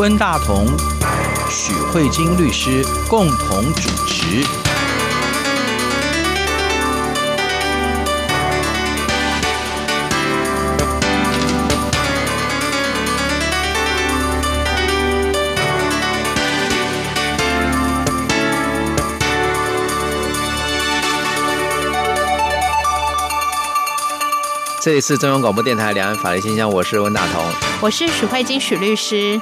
温大同、许慧晶律师共同主持。这里是中央广播电台两岸法律信箱，我是温大同，我是许慧晶许律师。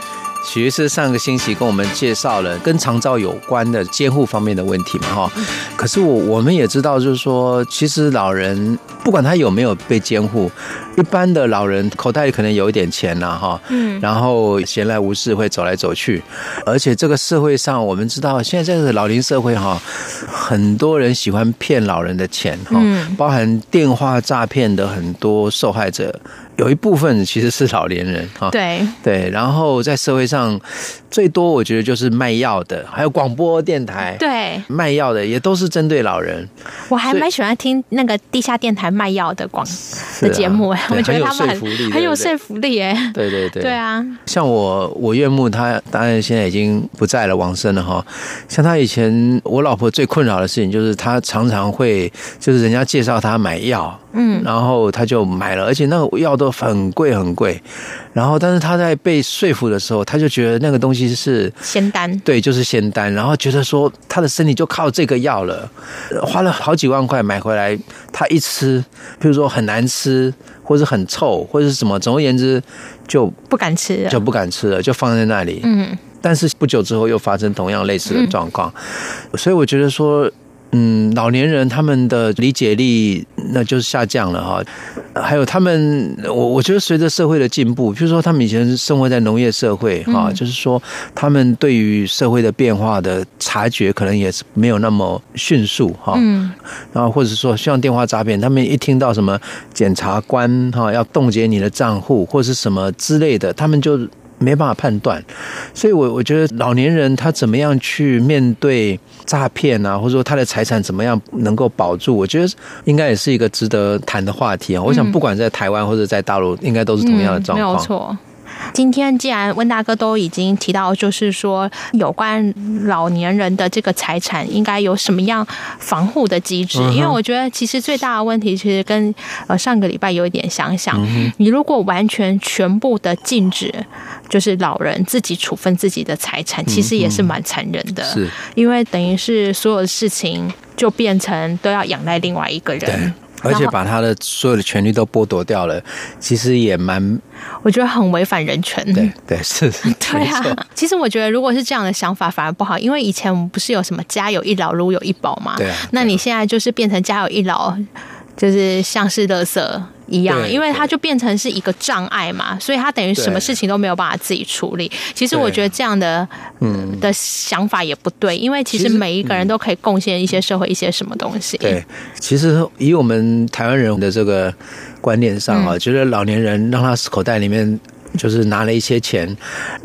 许律师上个星期跟我们介绍了跟长照有关的监护方面的问题嘛，哈。可是我我们也知道，就是说，其实老人不管他有没有被监护，一般的老人口袋里可能有一点钱呐，哈，嗯，然后闲来无事会走来走去，而且这个社会上我们知道，现在这个老龄社会哈，很多人喜欢骗老人的钱，哈，包含电话诈骗的很多受害者。有一部分其实是老年人哈，对对，然后在社会上最多我觉得就是卖药的，还有广播电台，对，卖药的也都是针对老人。我还蛮喜欢听那个地下电台卖药的广的节目，啊、我觉得他们很很有说服力哎，对对对，对啊，像我我岳母她当然现在已经不在了，往生了哈。像她以前，我老婆最困扰的事情就是她常常会就是人家介绍她买药。嗯，然后他就买了，而且那个药都很贵很贵。然后，但是他在被说服的时候，他就觉得那个东西是仙丹，对，就是仙丹。然后觉得说他的身体就靠这个药了，花了好几万块买回来，他一吃，比如说很难吃，或者很臭，或者是什么，总而言之就不敢吃了，就不敢吃了，就放在那里。嗯，但是不久之后又发生同样类似的状况，嗯，所以我觉得说。嗯，老年人他们的理解力那就是下降了哈，还有他们，我我觉得随着社会的进步，比如说他们以前生活在农业社会哈，就是说他们对于社会的变化的察觉可能也是没有那么迅速哈，嗯，然后或者说像电话诈骗，他们一听到什么检察官哈要冻结你的账户或是什么之类的，他们就。没办法判断，所以我我觉得老年人他怎么样去面对诈骗啊，或者说他的财产怎么样能够保住，我觉得应该也是一个值得谈的话题啊。我想不管在台湾或者在大陆，应该都是同样的状况。没有错。今天既然温大哥都已经提到，就是说有关老年人的这个财产应该有什么样防护的机制，因为我觉得其实最大的问题其实跟呃上个礼拜有一点相像。你如果完全全部的禁止，就是老人自己处分自己的财产，其实也是蛮残忍的。是，因为等于是所有的事情就变成都要仰赖另外一个人。而且把他的所有的权利都剥夺掉了，其实也蛮，我觉得很违反人权。对对 是，对啊。其实我觉得如果是这样的想法反而不好，因为以前我们不是有什么家有一老如有一宝嘛？对啊。那你现在就是变成家有一老，就是像是垃圾。一样，因为它就变成是一个障碍嘛，所以他等于什么事情都没有办法自己处理。其实我觉得这样的嗯的想法也不对，因为其实每一个人都可以贡献一些社会一些什么东西。对，其实以我们台湾人的这个观念上啊，觉得老年人让他口袋里面。就是拿了一些钱，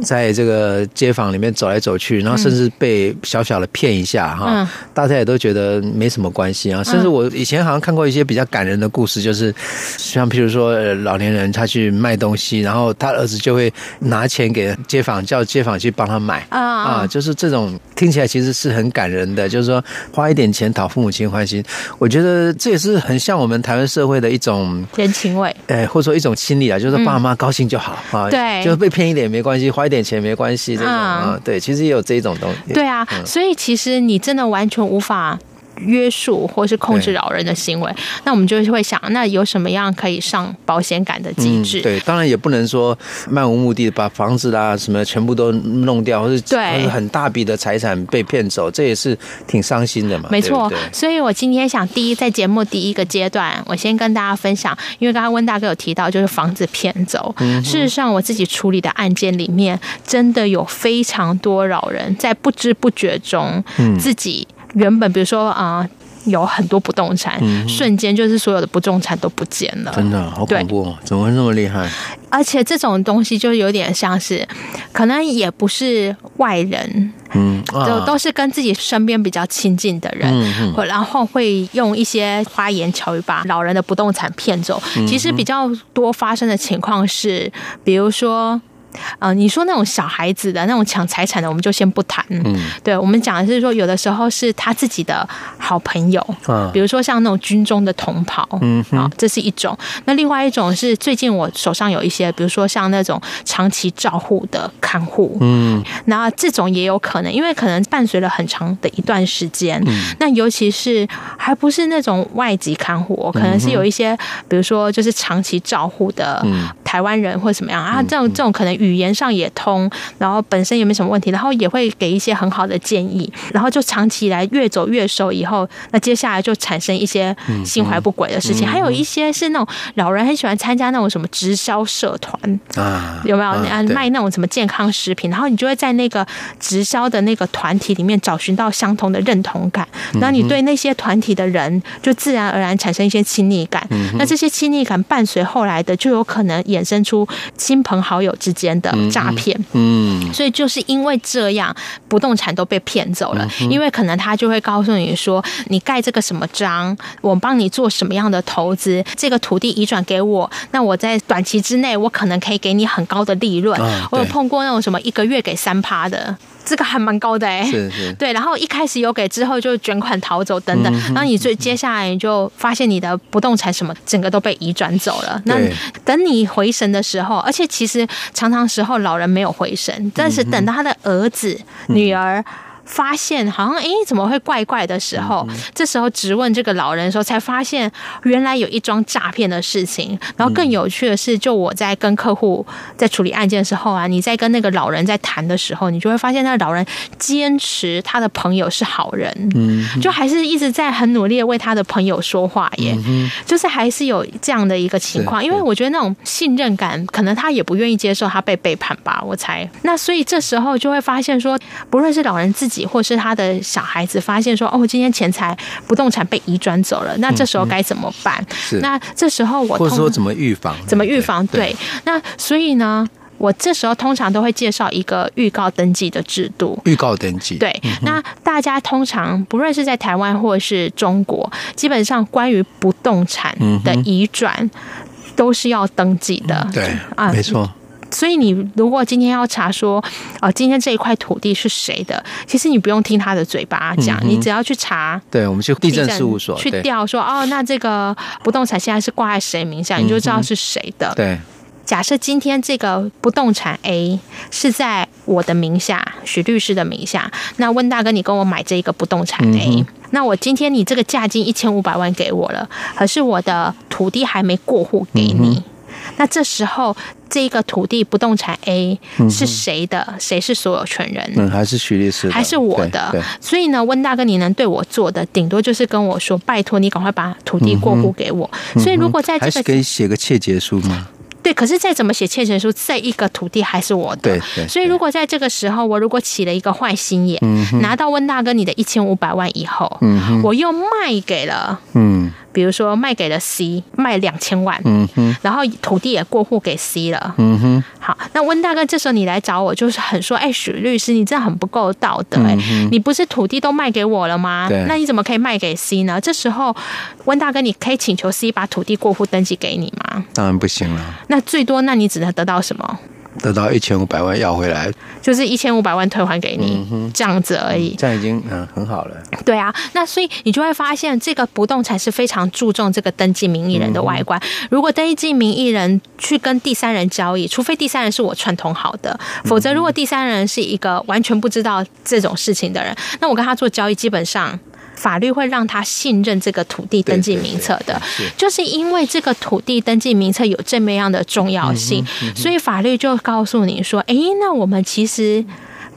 在这个街坊里面走来走去，然后甚至被小小的骗一下哈，大家也都觉得没什么关系啊。甚至我以前好像看过一些比较感人的故事，就是像譬如说老年人他去卖东西，然后他儿子就会拿钱给街坊，叫街坊去帮他买。啊啊，就是这种听起来其实是很感人的，就是说花一点钱讨父母亲欢心。我觉得这也是很像我们台湾社会的一种人情味，哎，或者说一种心理啊，就是爸妈高兴就好。啊，对，就被骗一点也没关系，花一点钱没关系，这种啊，对，其实也有这种东西。对啊，所以其实你真的完全无法约束或是控制老人的行为，那我们就会想，那有什么样可以上保险杆的机制？嗯？对，当然也不能说漫无目的的把房子啦什么全部都弄掉，或是对很大笔的财产被骗走，这也是挺伤心的嘛。没错，所以我今天想第一在节目第一个阶段，我先跟大家分享，因为刚刚温大哥有提到，就是房子骗走。嗯，事实上我自己处理的案件里面，真的有非常多老人在不知不觉中，嗯，自己。原本比如说啊、呃，有很多不动产，嗯、瞬间就是所有的不动产都不见了，真的好恐怖哦！怎么会那么厉害？而且这种东西就有点像是，可能也不是外人，嗯，啊、都都是跟自己身边比较亲近的人，嗯、然后会用一些花言巧语把老人的不动产骗走。嗯、其实比较多发生的情况是，比如说。呃，你说那种小孩子的那种抢财产的，我们就先不谈。嗯，对，我们讲的是说，有的时候是他自己的好朋友，啊，比如说像那种军中的同袍，嗯，啊，这是一种。那另外一种是最近我手上有一些，比如说像那种长期照护的看护，嗯，那这种也有可能，因为可能伴随了很长的一段时间，嗯，那尤其是还不是那种外籍看护，可能是有一些，比如说就是长期照护的，嗯，台湾人或者什么样啊，这种这种可能。语言上也通，然后本身也没什么问题，然后也会给一些很好的建议，然后就长期以来越走越熟以后，那接下来就产生一些心怀不轨的事情，还有一些是那种老人很喜欢参加那种什么直销社团啊，有没有？啊卖那种什么健康食品，然后你就会在那个直销的那个团体里面找寻到相同的认同感，然后你对那些团体的人就自然而然产生一些亲密感，那这些亲密感伴随后来的就有可能衍生出亲朋好友之间的诈骗，嗯，所以就是因为这样，不动产都被骗走了。因为可能他就会告诉你说，你盖这个什么章，我帮你做什么样的投资，这个土地移转给我，那我在短期之内，我可能可以给你很高的利润。我有碰过那种什么一个月给三趴的。这个还蛮高的哎，是是，对，然后一开始有给，之后就卷款逃走等等，然后你最接下来你就发现你的不动产什么整个都被移转走了。那等你回神的时候，而且其实常常时候老人没有回神，但是等到他的儿子、女儿。发现好像哎，怎么会怪怪的时候，这时候质问这个老人的时候，才发现原来有一桩诈骗的事情。然后更有趣的是，就我在跟客户在处理案件的时候啊，你在跟那个老人在谈的时候，你就会发现那个老人坚持他的朋友是好人，嗯，就还是一直在很努力的为他的朋友说话耶，就是还是有这样的一个情况。因为我觉得那种信任感，可能他也不愿意接受他被背叛吧，我猜。那所以这时候就会发现说，不论是老人自己。或是他的小孩子发现说：“哦，今天钱财不动产被移转走了。”那这时候该怎么办？是那这时候我或者说怎么预防？怎么预防？对，对，那所以呢，我这时候通常都会介绍一个预告登记的制度。预告登记，对。嗯、那大家通常不论是在台湾或者是中国，基本上关于不动产的移转都是要登记的。嗯、对啊，没错。所以你如果今天要查说，哦，今天这一块土地是谁的？其实你不用听他的嘴巴讲，你只要去查。对，我们去地震事务所去调说，哦，那这个不动产现在是挂在谁名下，你就知道是谁的。对。假设今天这个不动产 A 是在我的名下，许律师的名下，那温大哥，你跟我买这个不动产 A，那我今天你这个价金一千五百万给我了，可是我的土地还没过户给你。那这时候，这个土地不动产 A 是谁的？谁是所有权人？嗯，还是徐律师？还是我的？所以呢，温大哥，你能对我做的，顶多就是跟我说，拜托你赶快把土地过户给我。所以，如果在这个，可以写个切结书吗？对，可是再怎么写欠钱书，这一个土地还是我的。对对。所以，如果在这个时候，我如果起了一个坏心眼，拿到温大哥你的一千五百万以后，我又卖给了，嗯。比如说卖给了 C，卖两千万，嗯哼，然后土地也过户给 C 了，嗯哼，好，那温大哥这时候你来找我，就是很说，哎，许律师，你这样很不够道德，哎，你不是土地都卖给我了吗？那你怎么可以卖给 C 呢？这时候，温大哥，你可以请求 C 把土地过户登记给你吗？当然不行了。那最多，那你只能得到什么？得到一千五百万要回来，就是一千五百万退还给你，嗯，这样子而已。这样已经嗯很好了。对啊，那所以你就会发现，这个不动产是非常注重这个登记名义人的外观。嗯、如果登记名义人去跟第三人交易，除非第三人是我串通好的，否则如果第三人是一个完全不知道这种事情的人，那我跟他做交易，基本上。法律会让他信任这个土地登记名册的，就是因为这个土地登记名册有这么样的重要性，所以法律就告诉你说：“哎，那我们其实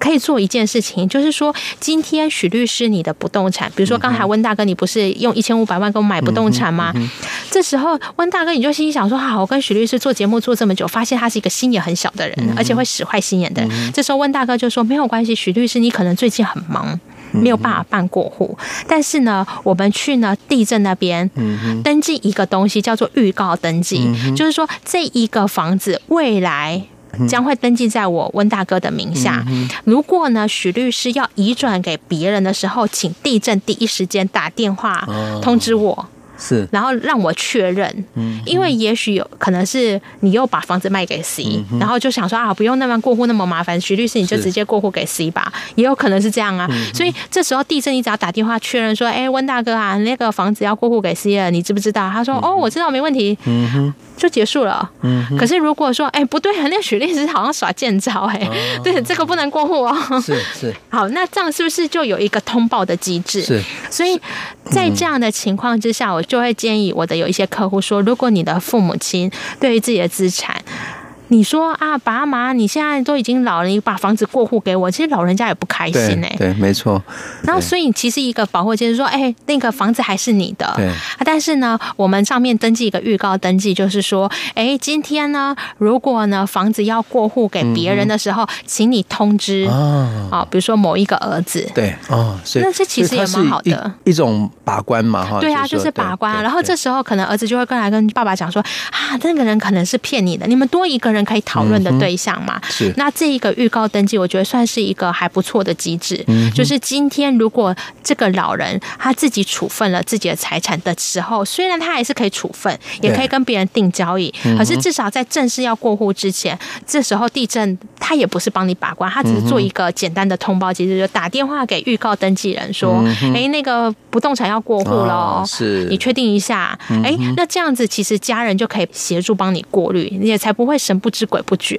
可以做一件事情，就是说，今天许律师你的不动产，比如说刚才温大哥，你不是用一千五百万给我买不动产吗？这时候温大哥你就心想说：好，我跟许律师做节目做这么久，发现他是一个心眼很小的人，而且会使坏心眼的人。这时候温大哥就说：没有关系，许律师你可能最近很忙。”没有办法办过户，但是呢，我们去呢地震那边登记一个东西，叫做预告登记，就是说这一个房子未来将会登记在我温大哥的名下。如果呢许律师要移转给别人的时候，请地震第一时间打电话通知我。是，然后让我确认，嗯，因为也许有可能是你又把房子卖给 C，然后就想说啊，不用那么过户那么麻烦，徐律师你就直接过户给 C 吧，也有可能是这样啊。所以这时候地震你只要打电话确认说，哎，温大哥啊，那个房子要过户给 C 了，你知不知道？他说哦，我知道，没问题，嗯哼，就结束了。嗯，可是如果说哎不对啊，那个许律师好像耍贱招哎，对，这个不能过户哦。是是，好，那这样是不是就有一个通报的机制？是，所以在这样的情况之下，我。就会建议我的有一些客户说，如果你的父母亲对于自己的资产，你说啊，爸妈，你现在都已经老了，你把房子过户给我，其实老人家也不开心哎、欸。对，没错。然后，所以其实一个保护就是说，哎、欸，那个房子还是你的。对。但是呢，我们上面登记一个预告登记，就是说，哎、欸，今天呢，如果呢房子要过户给别人的时候，嗯、请你通知啊，比如说某一个儿子。对。哦，所以那这其实也蛮好的一,一种把关嘛，哈。对啊，就是把关。然后这时候可能儿子就会跟来跟爸爸讲说，啊，那个人可能是骗你的，你们多一个人。人可以讨论的对象嘛？嗯、是。那这一个预告登记，我觉得算是一个还不错的机制。嗯。就是今天如果这个老人他自己处分了自己的财产的时候，虽然他还是可以处分，也可以跟别人定交易，可是至少在正式要过户之前，这时候地震他也不是帮你把关，他只是做一个简单的通报机制，就打电话给预告登记人说：“哎、欸，那个不动产要过户了，哦，是你确定一下？哎、欸，那这样子其实家人就可以协助帮你过滤，你也才不会神。”不知鬼不觉，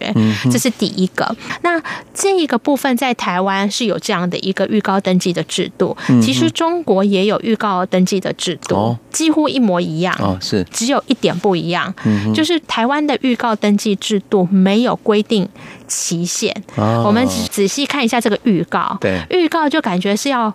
这是第一个。那这一个部分在台湾是有这样的一个预告登记的制度。其实中国也有预告登记的制度，几乎一模一样。哦，是，只有一点不一样，就是台湾的预告登记制度没有规定期限。我们仔细看一下这个预告，对，预告就感觉是要。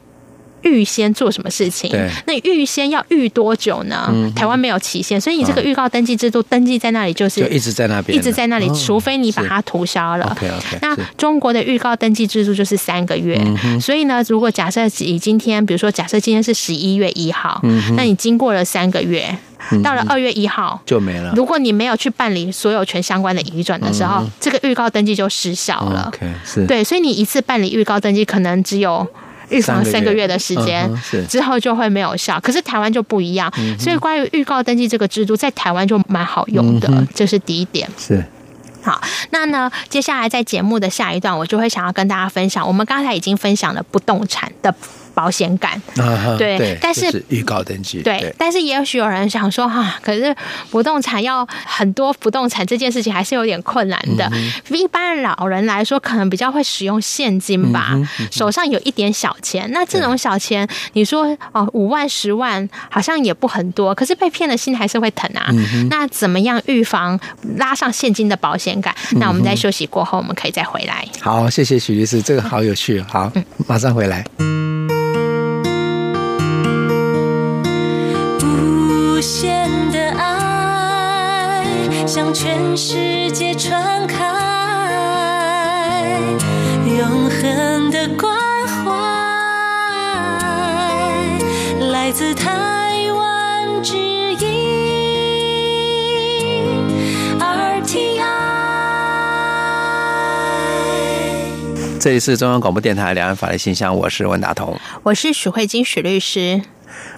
预先做什么事情？那预先要预多久呢？嗯、台湾没有期限，所以你这个预告登记制度登记在那里就是就一直在那边，一直在那里，哦、除非你把它涂销了。OK OK。那中国的预告登记制度就是三个月，所以呢，如果假设以今天，比如说假设今天是十一月一号，嗯，那你经过了三个月，到了二月一号就没了。如果你没有去办理所有权相关的移转的时候，这个预告登记就失效了。OK，是对，所以你一次办理预告登记可能只有。预防三个月。的时间之后就会没有效，可是台湾就不一样，所以关于预告登记这个制度，在台湾就蛮好用的，这是第一点。是，好，那呢，接下来在节目的下一段，我就会想要跟大家分享，我们刚才已经分享了不动产的。保险杆，对，但是预告登记，对，但是也许有人想说哈，可是不动产要很多不动产这件事情还是有点困难的。一般老人来说，可能比较会使用现金吧，手上有一点小钱。那这种小钱，你说哦，五万、十万好像也不很多，可是被骗的心还是会疼啊。那怎么样预防拉上现金的保险感？那我们在休息过后，我们可以再回来。好，谢谢许律师，这个好有趣。好，马上回来。全世界传开，永恒的关怀来自台湾之音 RTI。这里是中央广播电台两岸法律信箱，我是温大同，我是许慧金许律师。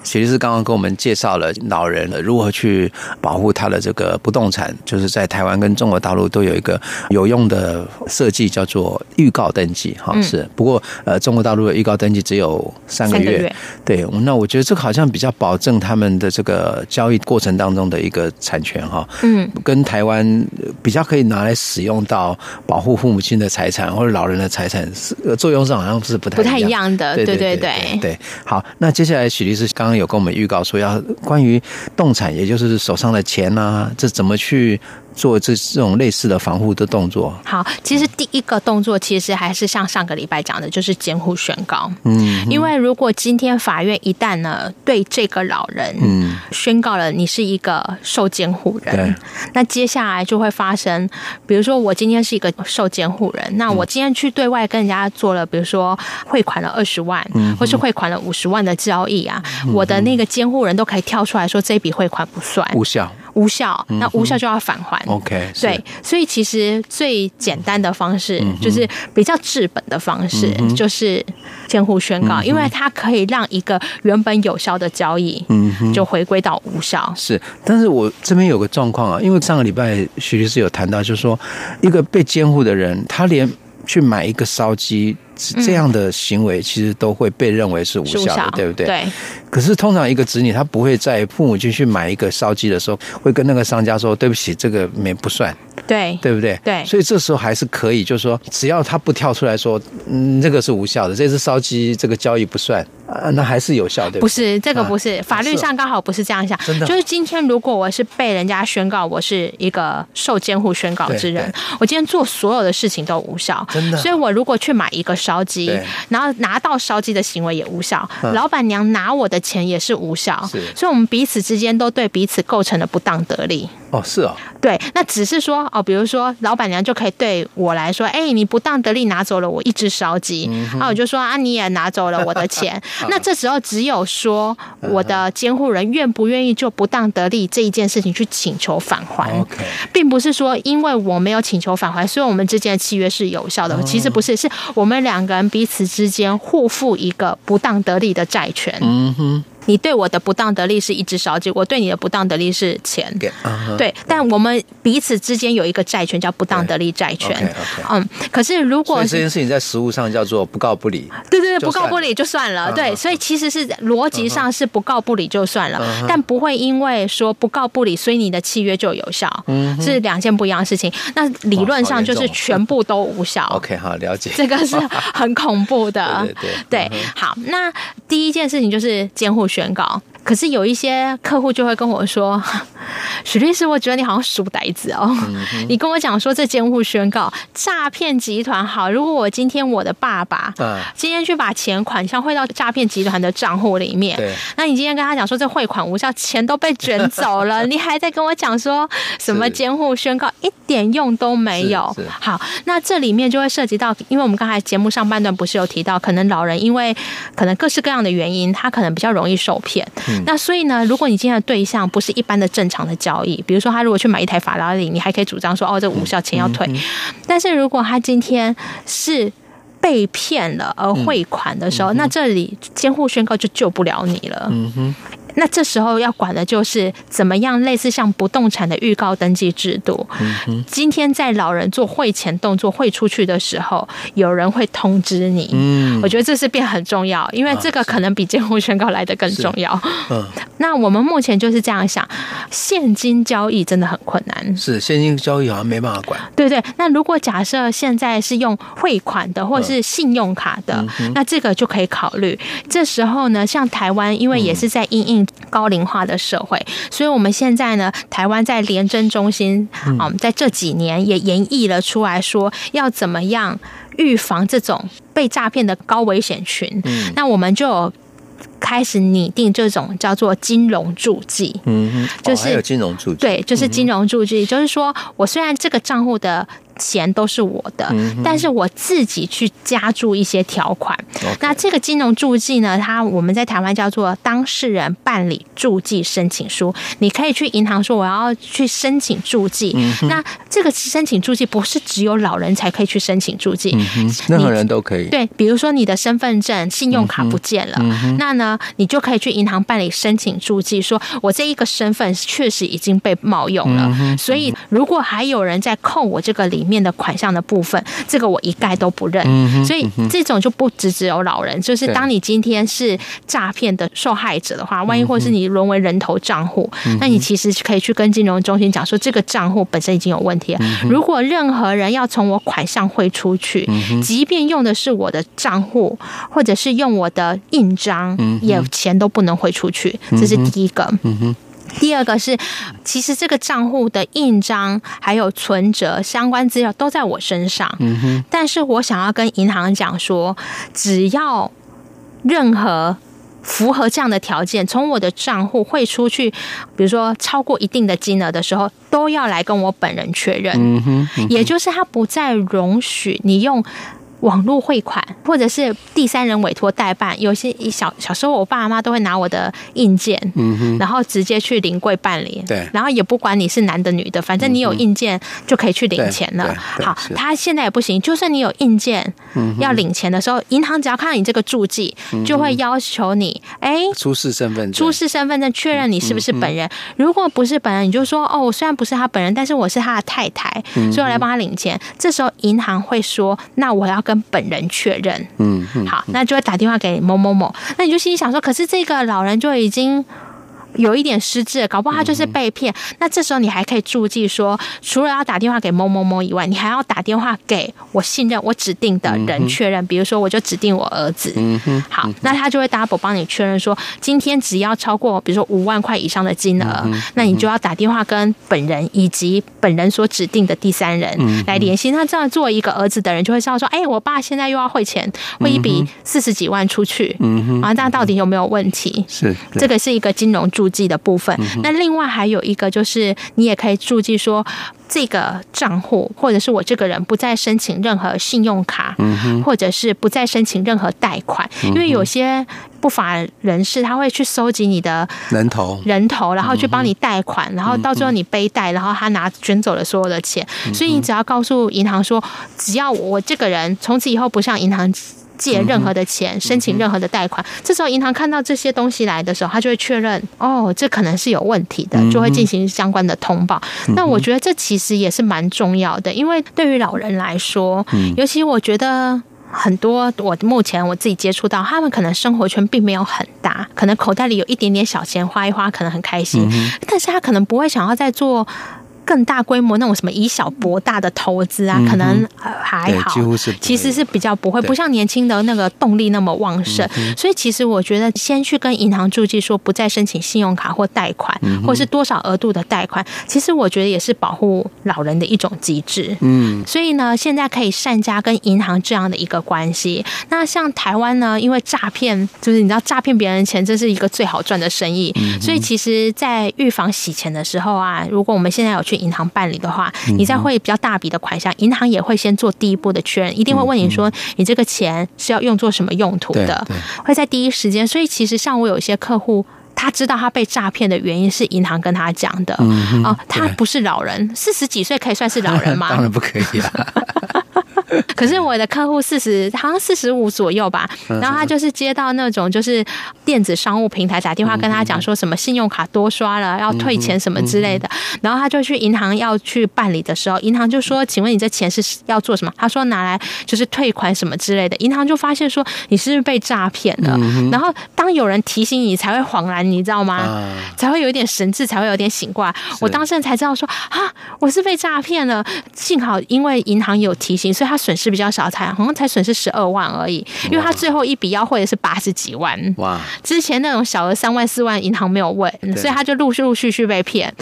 许律师刚刚跟我们介绍了老人如何去保护他的这个不动产，就是在台湾跟中国大陆都有一个有用的设计，叫做预告登记。哈，是。不过呃，中国大陆的预告登记只有三个月。对，那我觉得这个好像比较保证他们的这个交易过程当中的一个产权哈。嗯。跟台湾比较可以拿来使用到保护父母亲的财产或者老人的财产，是作用上好像是不太不太一样的。对对对对对。好，那接下来许律师刚刚。有跟我们预告说，要关于动产，也就是手上的钱啊，这怎么去？做这这种类似的防护的动作。好，其实第一个动作其实还是像上个礼拜讲的，就是监护宣告。嗯，因为如果今天法院一旦呢对这个老人嗯宣告了你是一个受监护人，那接下来就会发生，比如说我今天是一个受监护人，那我今天去对外跟人家做了，比如说汇款了二十万，嗯，或是汇款了五十万的交易啊，我的那个监护人都可以跳出来说这笔汇款不算，无效。无效，那无效就要返还。OK，对，所以其实最简单的方式就是比较治本的方式，就是监护宣告，因为它可以让一个原本有效的交易，嗯，就回归到无效。是，但是我这边有个状况啊，因为上个礼拜徐律师有谈到，就是说一个被监护的人，他连去买一个烧鸡。这样的行为其实都会被认为是无效的，效对不对？对。可是通常一个子女他不会在父母亲去买一个烧鸡的时候，会跟那个商家说：“对不起，这个没不算。”对，对不对？对。所以这时候还是可以，就是说，只要他不跳出来说：“嗯，这个是无效的，这只烧鸡这个交易不算。”啊，那还是有效，对不对？不是，这个不是，啊、法律上刚好不是这样想。真的。就是今天如果我是被人家宣告我是一个受监护宣告之人，我今天做所有的事情都无效。真的。所以我如果去买一个烧鸡。然后拿到烧鸡的行为也无效，老板娘拿我的钱也是无效，是，所以我们彼此之间都对彼此构成了不当得利。哦，是啊，对，那只是说哦，比如说老板娘就可以对我来说，哎，你不当得利拿走了我一只烧鸡，然后我就说啊，你也拿走了我的钱，那这时候只有说我的监护人愿不愿意就不当得利这一件事情去请求返还，并不是说因为我没有请求返还，所以我们之间的契约是有效的。其实不是，是我们两个人彼此之间互负一个不当得利的债权。嗯哼。你对我的不当得利是一只烧鸡，我对你的不当得利是钱。对，但我们彼此之间有一个债权叫不当得利债权。嗯，可是如果这件事情在实务上叫做不告不理。对对对，不告不理就算了。对，所以其实是逻辑上是不告不理就算了，但不会因为说不告不理，所以你的契约就有效。嗯，是两件不一样的事情。那理论上就是全部都无效。OK，好，了解。这个是很恐怖的。对对对。好，那第一件事情就是监护宣告。可是有一些客户就会跟我说：“ 许律师，我觉得你好像书呆子哦。嗯、你跟我讲说这监护宣告诈骗集团好，如果我今天我的爸爸今天去把钱款项汇到诈骗集团的账户里面，对那你今天跟他讲说这汇款无效，钱都被卷走了，你还在跟我讲说什么监护宣告一点用都没有？好，那这里面就会涉及到，因为我们刚才节目上半段不是有提到，可能老人因为可能各式各样的原因，他可能比较容易受骗。嗯那所以呢，如果你今天的对象不是一般的正常的交易，比如说他如果去买一台法拉利，你还可以主张说哦，这无效，钱要退。但是如果他今天是被骗了而汇款的时候，那这里监护宣告就救不了你了。嗯哼。那这时候要管的就是怎么样，类似像不动产的预告登记制度。嗯、今天在老人做汇钱动作汇出去的时候，有人会通知你。嗯，我觉得这是变很重要，因为这个可能比监护宣告来的更重要。嗯，那我们目前就是这样想，现金交易真的很困难。是现金交易好像没办法管。对对，那如果假设现在是用汇款的或是信用卡的，嗯、那这个就可以考虑。这时候呢，像台湾，因为也是在因应。高龄化的社会，所以我们现在呢，台湾在廉政中心啊，在这几年也研议了出来说，要怎么样预防这种被诈骗的高危险群。嗯，那我们就开始拟定这种叫做金融注记。嗯，就是有金融注记，对，就是金融注记，就是说我虽然这个账户的。钱都是我的，嗯、但是我自己去加注一些条款。那这个金融注记呢，它我们在台湾叫做当事人办理注记申请书。你可以去银行说我要去申请注记。嗯、那这个申请注记不是只有老人才可以去申请注记，嗯、任何人都可以。对，比如说你的身份证、信用卡不见了，那呢，你就可以去银行办理申请注记，说我这一个身份确实已经被冒用了。嗯、所以如果还有人在扣我这个里面的款项的部分，这个我一概都不认。所以这种就不只只有老人，就是当你今天是诈骗的受害者的话，万一或是你沦为人头账户，嗯、那你其实可以去跟金融中心讲说，这个账户本身已经有问题了。嗯、如果任何人要从我款项汇出去，嗯、即便用的是我的账户，或者是用我的印章，也钱都不能汇出去。这是第一个。嗯嗯第二个是，其实这个账户的印章还有存折相关资料都在我身上，嗯哼。但是我想要跟银行讲说，只要任何符合这样的条件，从我的账户汇出去，比如说超过一定的金额的时候，都要来跟我本人确认。嗯哼。嗯哼。也就是他不再容许你用。网络汇款，或者是第三人委托代办，有些小小时候我爸妈都会拿我的印件，嗯哼，然后直接去临柜办理，对，然后也不管你是男的女的，反正你有印件就可以去领钱了。好，他现在也不行，就算你有印鉴，要领钱的时候，银行只要看到你这个注记，就会要求你，哎，出示身份证，出示身份证确认你是不是本人。如果不是本人，你就说哦，我虽然不是他本人，但是我是他的太太，所以我来帮他领钱。这时候银行会说，那我要跟本人确认。嗯，好，那就会打电话给某某某。那你就心里想说，可是这个老人就已经。有一点失智，搞不好他就是被骗。嗯、那这时候你还可以注记说，除了要打电话给某某某以外，你还要打电话给我信任、我指定的人确认。比如说，我就指定我儿子。嗯哼。好，那他就会 double 帮你确认说，今天只要超过比如说五万块以上的金额，嗯、那你就要打电话跟本人以及本人所指定的第三人来联系。那这样作为一个儿子的人就会知道说，哎，我爸现在又要汇钱，汇一笔四十几万出去。嗯哼。啊，那到底有没有问题？是。这个是一个金融注。注记的部分，那另外还有一个就是，你也可以注记说，这个账户或者是我这个人不再申请任何信用卡，或者是不再申请任何贷款，因为有些不法人士他会去收集你的人头，人头，然后去帮你贷款，然后到最后你背贷，然后他拿卷走了所有的钱，所以你只要告诉银行说，只要我这个人从此以后不向银行。借任何的钱，申请任何的贷款，这时候银行看到这些东西来的时候，他就会确认，哦，这可能是有问题的，就会进行相关的通报。那我觉得这其实也是蛮重要的，因为对于老人来说，尤其我觉得很多我目前我自己接触到，他们可能生活圈并没有很大，可能口袋里有一点点小钱花一花，可能很开心，但是他可能不会想要再做。更大规模那种什么以小博大的投资啊，可能还好，其实是比较不会，不像年轻的那个动力那么旺盛。所以其实我觉得，先去跟银行注记说不再申请信用卡或贷款，或是多少额度的贷款，其实我觉得也是保护老人的一种机制。嗯，所以呢，现在可以善加跟银行这样的一个关系。那像台湾呢，因为诈骗，就是你知道诈骗别人钱，这是一个最好赚的生意。所以其实，在预防洗钱的时候啊，如果我们现在有去银行办理的话，你再汇比较大笔的款项，银行也会先做第一步的确认，一定会问你说，你这个钱是要用作什么用途的，会在第一时间。所以其实像我有些客户，他知道他被诈骗的原因是银行跟他讲的，哦，他不是老人，四十几岁可以算是老人吗？当然不可以啊。可是我的客户四十，好像四十五左右吧。然后他就是接到那种就是电子商务平台打电话跟他讲说什么信用卡多刷了要退钱什么之类的。然后他就去银行要去办理的时候，银行就说：“请问你这钱是要做什么？”他说：“拿来就是退款什么之类的。”银行就发现说：“你是不是被诈骗了？”然后当有人提醒你，才会恍然，你知道吗？才会有一点神智，才会有点醒过来。我当时才知道说：“啊，我是被诈骗了。”幸好因为银行有提醒，所以他损失比较少，才好像才损失十二万而已。因为他最后一笔要汇的是八十几万。哇！之前那种小额三万四万，银行没有问，所以他就陆陆续续被骗。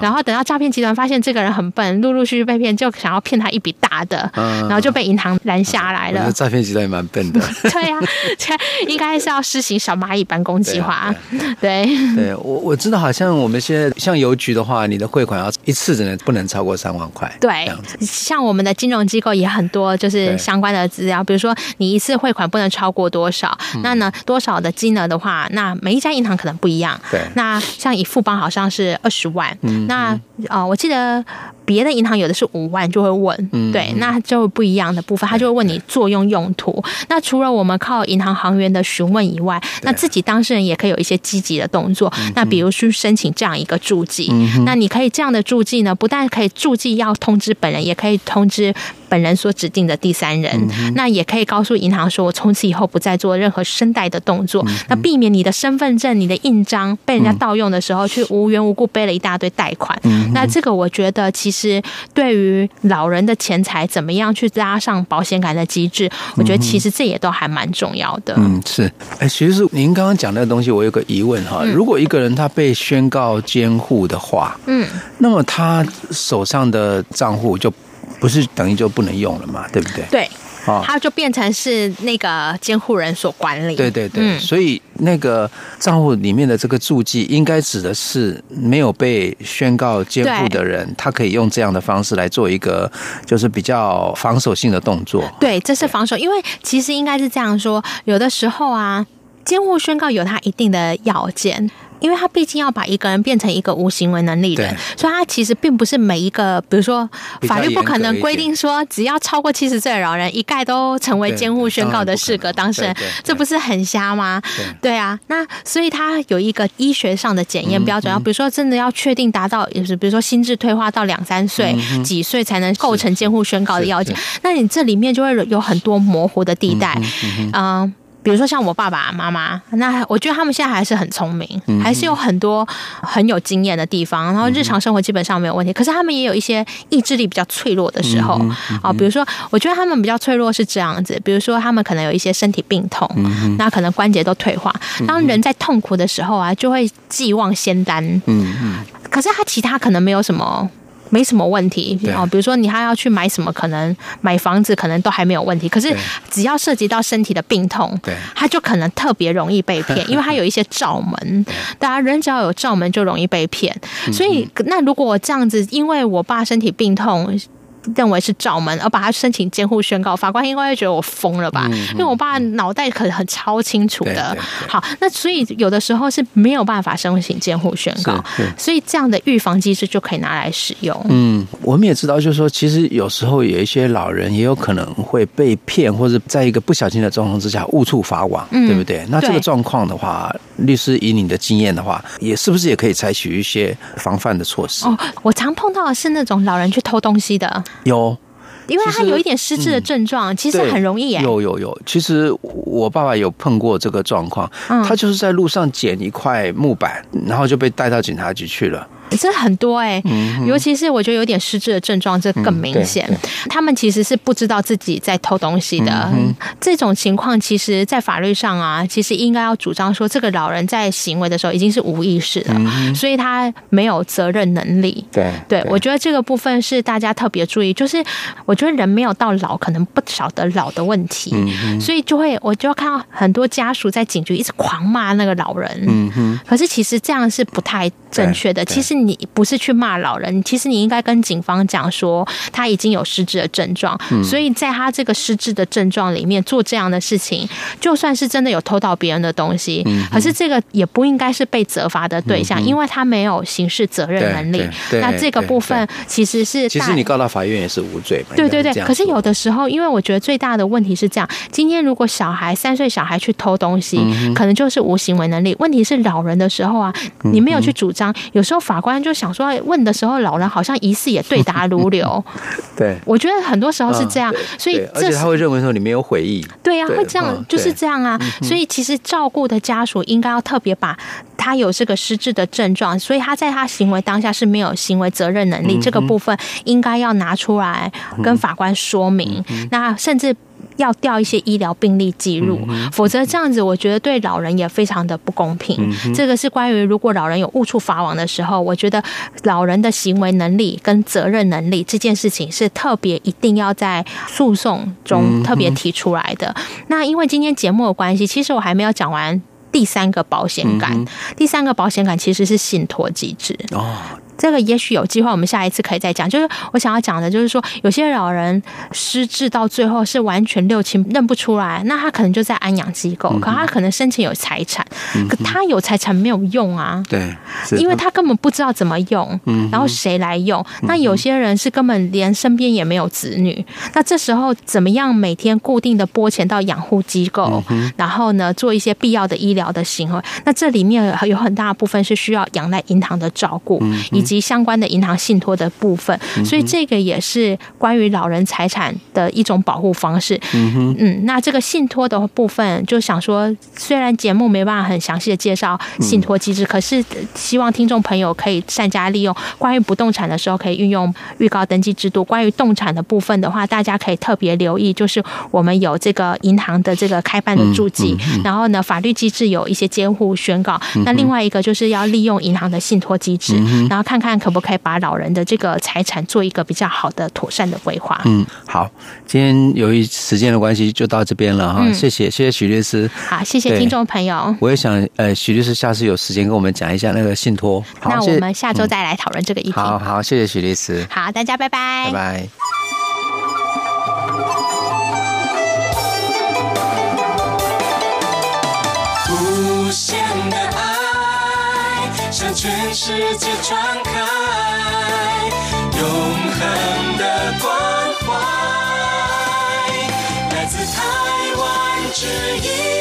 然后等到诈骗集团发现这个人很笨，陆陆续续被骗，就想要骗他一笔大的，然后就被银行拦下来了。诈骗集团也蛮笨的。对呀，应该是要施行小蚂蚁搬工计划。对 对，我我知道，好像我们现在像邮局的话，你的汇款要一次只能不能超过三万块。对，像我们的金融机构也很多，就是相关的资料，比如说你一次汇款不能超过多少，那呢多少的金额的话，那每一家银行可能不一样。对，那像以富邦好像是二十万，那呃，我记得。别的银行有的是五万，就会问，嗯、对，那就不一样的部分，他就会问你作用用途。那除了我们靠银行行员的询问以外，那自己当事人也可以有一些积极的动作。那比如去申请这样一个注记，嗯、那你可以这样的注记呢，不但可以注记要通知本人，也可以通知本人所指定的第三人。嗯、那也可以告诉银行说，我从此以后不再做任何声贷的动作，嗯、那避免你的身份证、你的印章被人家盗用的时候，去无缘无故背了一大堆贷款。嗯、那这个我觉得其实。对于老人的钱财怎么样去拉上保险杆的机制，我觉得其实这也都还蛮重要的。嗯，是。哎，其实您刚刚讲那个东西，我有个疑问哈。如果一个人他被宣告监护的话，嗯，那么他手上的账户就不是等于就不能用了嘛？对不对？对。哦，它就变成是那个监护人所管理。对对对，嗯、所以那个账户里面的这个注记，应该指的是没有被宣告监护的人，他可以用这样的方式来做一个，就是比较防守性的动作。对，这是防守，因为其实应该是这样说，有的时候啊，监护宣告有它一定的要件。因为他毕竟要把一个人变成一个无行为能力人，所以他其实并不是每一个，比如说法律不可能规定说，只要超过七十岁的老人一概都成为监护宣告的适格当事人，这不是很瞎吗？对。啊，那所以他有一个医学上的检验标准，要比如说真的要确定达到，也是比如说心智退化到两三岁、几岁才能构成监护宣告的要件，那你这里面就会有很多模糊的地带，嗯。比如说像我爸爸妈妈，那我觉得他们现在还是很聪明，还是有很多很有经验的地方，然后日常生活基本上没有问题。可是他们也有一些意志力比较脆弱的时候啊，比如说我觉得他们比较脆弱是这样子，比如说他们可能有一些身体病痛，那可能关节都退化。当人在痛苦的时候啊，就会寄望仙丹。嗯嗯。可是他其他可能没有什么。没什么问题哦，比如说你还要去买什么，可能买房子可能都还没有问题。可是只要涉及到身体的病痛，对，他就可能特别容易被骗，因为他有一些罩门。大家人只要有罩门，就容易被骗。所以那如果我这样子，因为我爸身体病痛。认为是照门，而把他申请监护宣告，法官应该会觉得我疯了吧？因为我爸脑袋可能很超清楚的。好，那所以有的时候是没有办法申请监护宣告，所以这样的预防机制就可以拿来使用。嗯，我们也知道，就是说，其实有时候有一些老人也有可能会被骗，或者在一个不小心的状况之下误触法网，嗯、对不对？那这个状况的话，律师以你的经验的话，也是不是也可以采取一些防范的措施？哦，我常碰到的是那种老人去偷东西的。有，因为他有一点失智的症状，其实很容易耶。有有有，其实我爸爸有碰过这个状况，他就是在路上捡一块木板，然后就被带到警察局去了。这很多哎、欸，尤其是我觉得有点失智的症状，这更明显。他们其实是不知道自己在偷东西的。这种情况，其实，在法律上啊，其实应该要主张说，这个老人在行为的时候已经是无意识了，所以他没有责任能力。对对，我觉得这个部分是大家特别注意，就是我觉得人没有到老，可能不晓得老的问题，所以就会我就看到很多家属在警局一直狂骂那个老人。嗯哼，可是其实这样是不太正确的。其实。你不是去骂老人，其实你应该跟警方讲说他已经有失智的症状，嗯、所以在他这个失智的症状里面做这样的事情，就算是真的有偷到别人的东西，嗯、可是这个也不应该是被责罚的对象，嗯、因为他没有刑事责任能力。那这个部分其实是其实你告到法院也是无罪嘛。对对对，可是有的时候，因为我觉得最大的问题是这样：今天如果小孩三岁小孩去偷东西，嗯、可能就是无行为能力。问题是老人的时候啊，你没有去主张，有时候法官。就想说问的时候，老人好像疑似也对答如流。对，我觉得很多时候是这样，所以而且他会认为说你没有悔意。对呀，会这样，就是这样啊。所以其实照顾的家属应该要特别把他有这个失智的症状，所以他在他行为当下是没有行为责任能力，这个部分应该要拿出来跟法官说明。那甚至。要调一些医疗病历记录，否则这样子，我觉得对老人也非常的不公平。这个是关于如果老人有误触法网的时候，我觉得老人的行为能力跟责任能力这件事情是特别一定要在诉讼中特别提出来的。那因为今天节目的关系，其实我还没有讲完第三个保险杆。第三个保险杆其实是信托机制哦。这个也许有机会，我们下一次可以再讲。就是我想要讲的，就是说有些老人失智到最后是完全六亲认不出来，那他可能就在安养机构，可他可能生前有财产，可他有财产没有用啊。对，因为他根本不知道怎么用，然后谁来用？那有些人是根本连身边也没有子女，那这时候怎么样每天固定的拨钱到养护机构，然后呢做一些必要的医疗的行为？那这里面有很大部分是需要仰赖银行的照顾，以及相关的银行信托的部分，所以这个也是关于老人财产的一种保护方式。嗯嗯，那这个信托的部分，就想说，虽然节目没办法很详细的介绍信托机制，可是希望听众朋友可以善加利用。关于不动产的时候，可以运用预告登记制度；关于动产的部分的话，大家可以特别留意，就是我们有这个银行的这个开办的注记，然后呢，法律机制有一些监护宣告。那另外一个就是要利用银行的信托机制，然后看。看看可不可以把老人的这个财产做一个比较好的、妥善的规划。嗯，好，今天由于时间的关系，就到这边了哈。谢谢，谢谢许律师。好，谢谢听众朋友。我也想，呃，许律师下次有时间跟我们讲一下那个信托。好，那我们下周再来讨论这个议题。好好，谢谢许律师。好，大家拜拜。拜拜。无限的爱向全世界传开，永恒的关怀来自台湾之音。